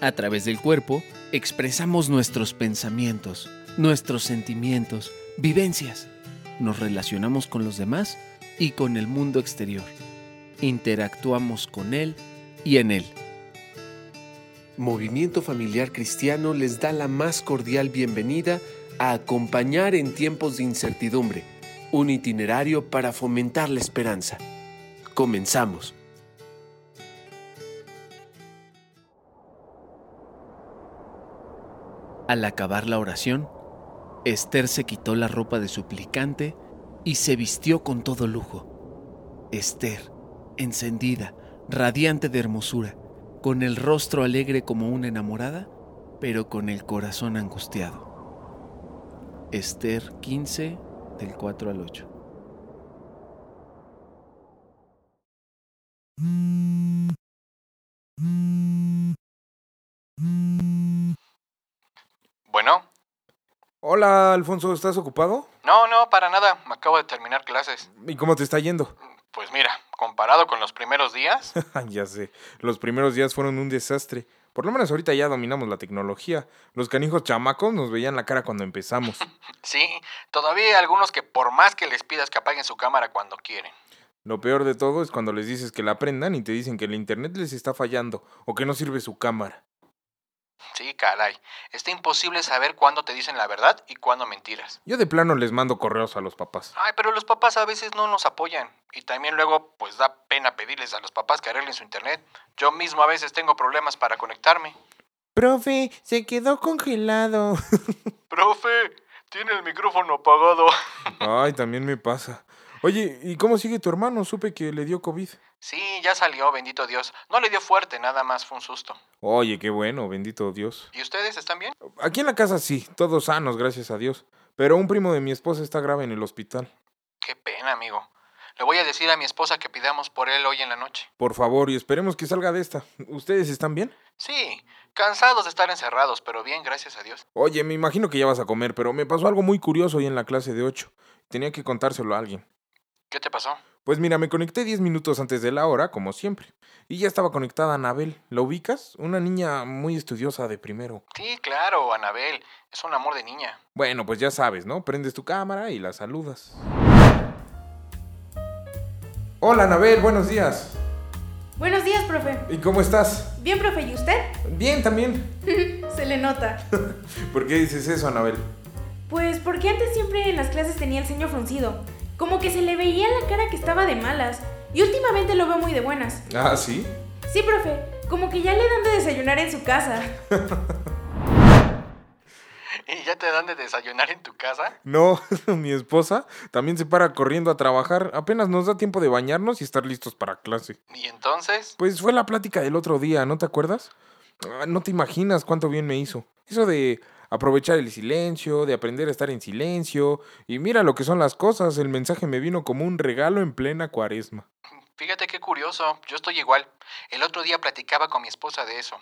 A través del cuerpo expresamos nuestros pensamientos, nuestros sentimientos, vivencias. Nos relacionamos con los demás y con el mundo exterior. Interactuamos con él y en él. Movimiento Familiar Cristiano les da la más cordial bienvenida a acompañar en tiempos de incertidumbre, un itinerario para fomentar la esperanza. Comenzamos. Al acabar la oración, Esther se quitó la ropa de suplicante y se vistió con todo lujo. Esther, encendida, radiante de hermosura, con el rostro alegre como una enamorada, pero con el corazón angustiado. Esther 15, del 4 al 8. Bueno, Hola, Alfonso, ¿estás ocupado? no, no, para nada. Acabo de terminar clases. ¿Y cómo te está yendo? Pues mira, comparado con los primeros días, ya sé, los primeros días fueron un desastre. Por lo menos ahorita ya dominamos la tecnología. Los canijos chamacos nos veían la cara cuando empezamos. sí, todavía hay algunos que por más que les pidas que apaguen su cámara cuando quieren. Lo peor de todo es cuando les dices que la aprendan y te dicen que el internet les está fallando o que no sirve su cámara. Sí, caray. Está imposible saber cuándo te dicen la verdad y cuándo mentiras. Yo de plano les mando correos a los papás. Ay, pero los papás a veces no nos apoyan. Y también luego, pues da pena pedirles a los papás que arreglen su internet. Yo mismo a veces tengo problemas para conectarme. Profe, se quedó congelado. Profe, tiene el micrófono apagado. Ay, también me pasa. Oye, ¿y cómo sigue tu hermano? Supe que le dio COVID. Sí, ya salió, bendito Dios. No le dio fuerte, nada más fue un susto. Oye, qué bueno, bendito Dios. ¿Y ustedes están bien? Aquí en la casa sí, todos sanos, gracias a Dios. Pero un primo de mi esposa está grave en el hospital. Qué pena, amigo. Le voy a decir a mi esposa que pidamos por él hoy en la noche. Por favor, y esperemos que salga de esta. ¿Ustedes están bien? Sí, cansados de estar encerrados, pero bien, gracias a Dios. Oye, me imagino que ya vas a comer, pero me pasó algo muy curioso hoy en la clase de 8. Tenía que contárselo a alguien. ¿Qué te pasó? Pues mira, me conecté 10 minutos antes de la hora, como siempre. Y ya estaba conectada Anabel. ¿La ubicas? Una niña muy estudiosa de primero. Sí, claro, Anabel. Es un amor de niña. Bueno, pues ya sabes, ¿no? Prendes tu cámara y la saludas. Hola, Anabel, buenos días. Buenos días, profe. ¿Y cómo estás? Bien, profe, ¿y usted? Bien, también. Se le nota. ¿Por qué dices eso, Anabel? Pues porque antes siempre en las clases tenía el ceño fruncido. Como que se le veía la cara que estaba de malas. Y últimamente lo veo muy de buenas. Ah, ¿sí? Sí, profe. Como que ya le dan de desayunar en su casa. ¿Y ya te dan de desayunar en tu casa? No, mi esposa también se para corriendo a trabajar. Apenas nos da tiempo de bañarnos y estar listos para clase. ¿Y entonces? Pues fue la plática del otro día, ¿no te acuerdas? Ah, No te imaginas cuánto bien me hizo. Eso de aprovechar el silencio, de aprender a estar en silencio. Y mira lo que son las cosas, el mensaje me vino como un regalo en plena cuaresma. Fíjate qué curioso, yo estoy igual. El otro día platicaba con mi esposa de eso.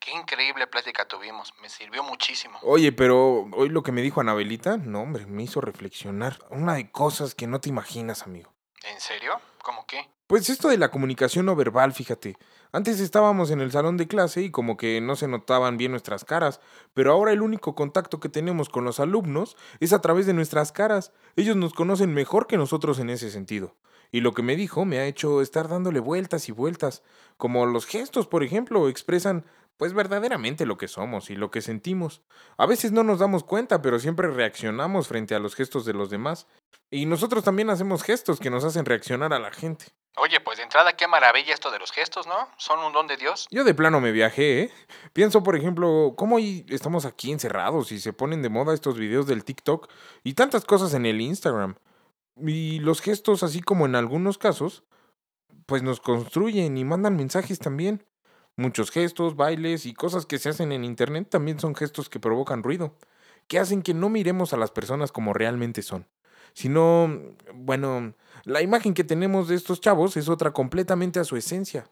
Qué increíble plática tuvimos, me sirvió muchísimo. Oye, pero hoy lo que me dijo Anabelita, no hombre, me hizo reflexionar. Una de cosas que no te imaginas, amigo. ¿En serio? ¿Cómo qué? Pues esto de la comunicación no verbal, fíjate. Antes estábamos en el salón de clase y como que no se notaban bien nuestras caras, pero ahora el único contacto que tenemos con los alumnos es a través de nuestras caras. Ellos nos conocen mejor que nosotros en ese sentido. Y lo que me dijo me ha hecho estar dándole vueltas y vueltas, como los gestos, por ejemplo, expresan pues verdaderamente lo que somos y lo que sentimos. A veces no nos damos cuenta, pero siempre reaccionamos frente a los gestos de los demás. Y nosotros también hacemos gestos que nos hacen reaccionar a la gente. Oye, pues de entrada qué maravilla esto de los gestos, ¿no? Son un don de Dios. Yo de plano me viajé, ¿eh? Pienso, por ejemplo, cómo hoy estamos aquí encerrados y se ponen de moda estos videos del TikTok y tantas cosas en el Instagram. Y los gestos, así como en algunos casos, pues nos construyen y mandan mensajes también. Muchos gestos, bailes y cosas que se hacen en Internet también son gestos que provocan ruido, que hacen que no miremos a las personas como realmente son, sino, bueno, la imagen que tenemos de estos chavos es otra completamente a su esencia.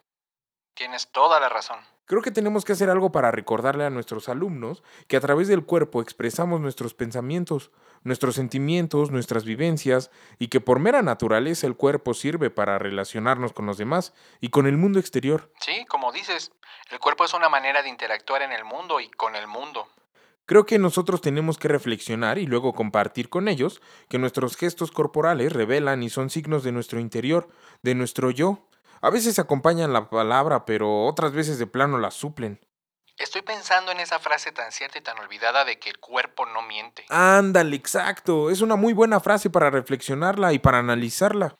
Tienes toda la razón. Creo que tenemos que hacer algo para recordarle a nuestros alumnos que a través del cuerpo expresamos nuestros pensamientos, nuestros sentimientos, nuestras vivencias, y que por mera naturaleza el cuerpo sirve para relacionarnos con los demás y con el mundo exterior. Sí, como dices, El cuerpo es una manera de interactuar en el mundo y con el mundo. Creo que nosotros tenemos que reflexionar y luego compartir con ellos que nuestros gestos corporales revelan y son signos de nuestro interior, de nuestro yo. A veces acompañan la palabra, pero otras veces de plano la suplen. Estoy pensando en esa frase tan cierta y tan olvidada de que el cuerpo no miente. Ándale, exacto. Es una muy buena frase para reflexionarla y para analizarla.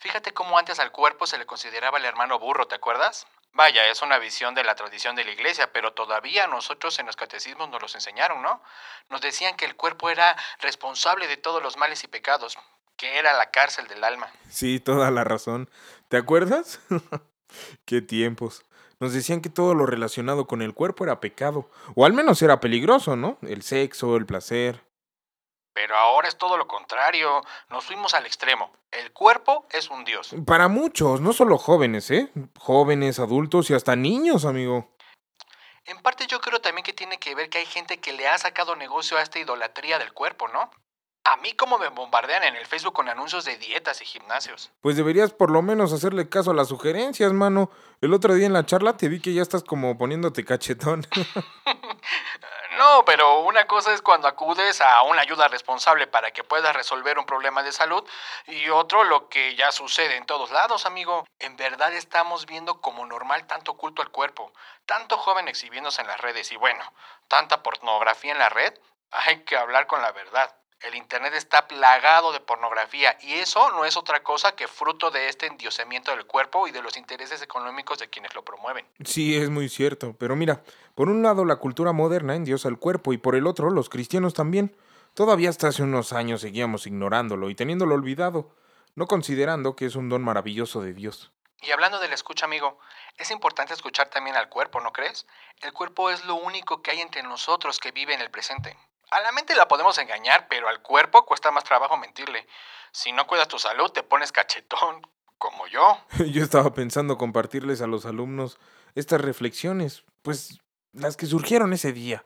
Fíjate cómo antes al cuerpo se le consideraba el hermano burro, ¿te acuerdas? Vaya, es una visión de la tradición de la iglesia, pero todavía nosotros en los catecismos nos los enseñaron, ¿no? Nos decían que el cuerpo era responsable de todos los males y pecados, que era la cárcel del alma. Sí, toda la razón. ¿Te acuerdas? Qué tiempos. Nos decían que todo lo relacionado con el cuerpo era pecado, o al menos era peligroso, ¿no? El sexo, el placer. Pero ahora es todo lo contrario. Nos fuimos al extremo. El cuerpo es un dios. Para muchos, no solo jóvenes, ¿eh? Jóvenes, adultos y hasta niños, amigo. En parte yo creo también que tiene que ver que hay gente que le ha sacado negocio a esta idolatría del cuerpo, ¿no? A mí como me bombardean en el Facebook con anuncios de dietas y gimnasios. Pues deberías por lo menos hacerle caso a las sugerencias, mano. El otro día en la charla te vi que ya estás como poniéndote cachetón. no, pero una cosa es cuando acudes a una ayuda responsable para que puedas resolver un problema de salud y otro lo que ya sucede en todos lados, amigo. En verdad estamos viendo como normal tanto culto al cuerpo, tanto joven exhibiéndose en las redes y bueno, tanta pornografía en la red. Hay que hablar con la verdad. El Internet está plagado de pornografía y eso no es otra cosa que fruto de este endiosamiento del cuerpo y de los intereses económicos de quienes lo promueven. Sí, es muy cierto, pero mira, por un lado la cultura moderna endiosa el cuerpo y por el otro los cristianos también. Todavía hasta hace unos años seguíamos ignorándolo y teniéndolo olvidado, no considerando que es un don maravilloso de Dios. Y hablando de la escucha, amigo, es importante escuchar también al cuerpo, ¿no crees? El cuerpo es lo único que hay entre nosotros que vive en el presente. A la mente la podemos engañar, pero al cuerpo cuesta más trabajo mentirle. Si no cuidas tu salud, te pones cachetón, como yo. yo estaba pensando compartirles a los alumnos estas reflexiones, pues las que surgieron ese día,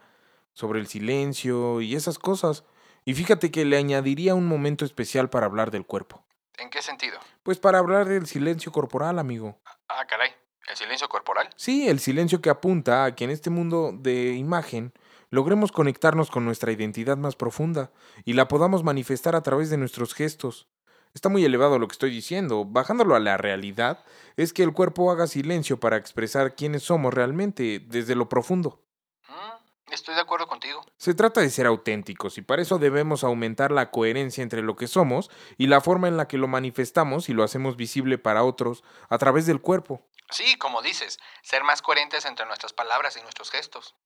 sobre el silencio y esas cosas. Y fíjate que le añadiría un momento especial para hablar del cuerpo. ¿En qué sentido? Pues para hablar del silencio corporal, amigo. Ah, caray. ¿El silencio corporal? Sí, el silencio que apunta a que en este mundo de imagen logremos conectarnos con nuestra identidad más profunda y la podamos manifestar a través de nuestros gestos. Está muy elevado lo que estoy diciendo. Bajándolo a la realidad, es que el cuerpo haga silencio para expresar quiénes somos realmente desde lo profundo. Mm, estoy de acuerdo contigo. Se trata de ser auténticos y para eso debemos aumentar la coherencia entre lo que somos y la forma en la que lo manifestamos y lo hacemos visible para otros a través del cuerpo. Sí, como dices, ser más coherentes entre nuestras palabras y nuestros gestos.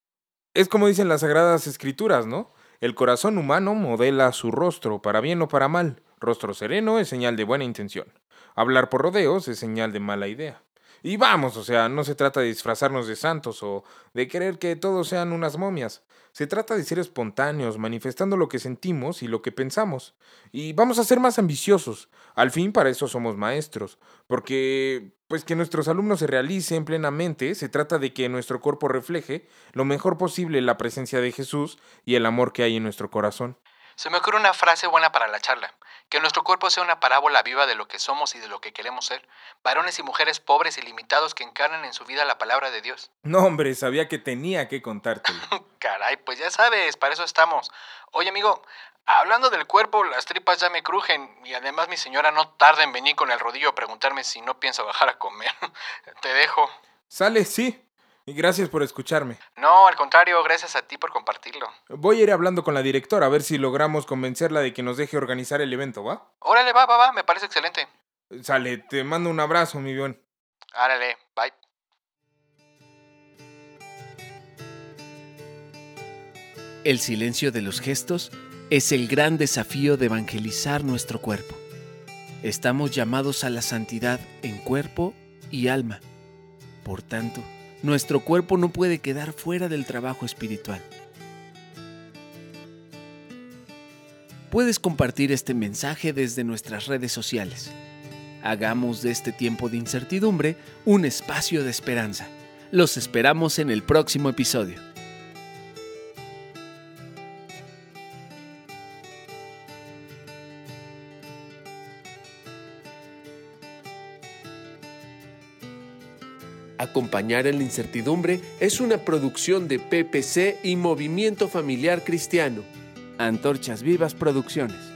Es como dicen las sagradas escrituras, ¿no? El corazón humano modela su rostro, para bien o para mal. Rostro sereno es señal de buena intención. Hablar por rodeos es señal de mala idea. Y vamos, o sea, no se trata de disfrazarnos de santos o de querer que todos sean unas momias. Se trata de ser espontáneos, manifestando lo que sentimos y lo que pensamos. Y vamos a ser más ambiciosos. Al fin, para eso somos maestros. Porque pues que nuestros alumnos se realicen plenamente, se trata de que nuestro cuerpo refleje lo mejor posible la presencia de Jesús y el amor que hay en nuestro corazón. Se me ocurre una frase buena para la charla, que nuestro cuerpo sea una parábola viva de lo que somos y de lo que queremos ser, varones y mujeres pobres y limitados que encarnan en su vida la palabra de Dios. No, hombre, sabía que tenía que contártelo. Caray, pues ya sabes, para eso estamos. Oye, amigo, Hablando del cuerpo, las tripas ya me crujen y además mi señora no tarda en venir con el rodillo a preguntarme si no pienso bajar a comer. Te dejo. Sale, sí. Y gracias por escucharme. No, al contrario, gracias a ti por compartirlo. Voy a ir hablando con la directora a ver si logramos convencerla de que nos deje organizar el evento, ¿va? Órale, va, va, va, me parece excelente. Sale, te mando un abrazo, mi bien. Árale, bye. El silencio de los gestos es el gran desafío de evangelizar nuestro cuerpo. Estamos llamados a la santidad en cuerpo y alma. Por tanto, nuestro cuerpo no puede quedar fuera del trabajo espiritual. Puedes compartir este mensaje desde nuestras redes sociales. Hagamos de este tiempo de incertidumbre un espacio de esperanza. Los esperamos en el próximo episodio. Acompañar en la incertidumbre es una producción de PPC y Movimiento Familiar Cristiano. Antorchas Vivas Producciones.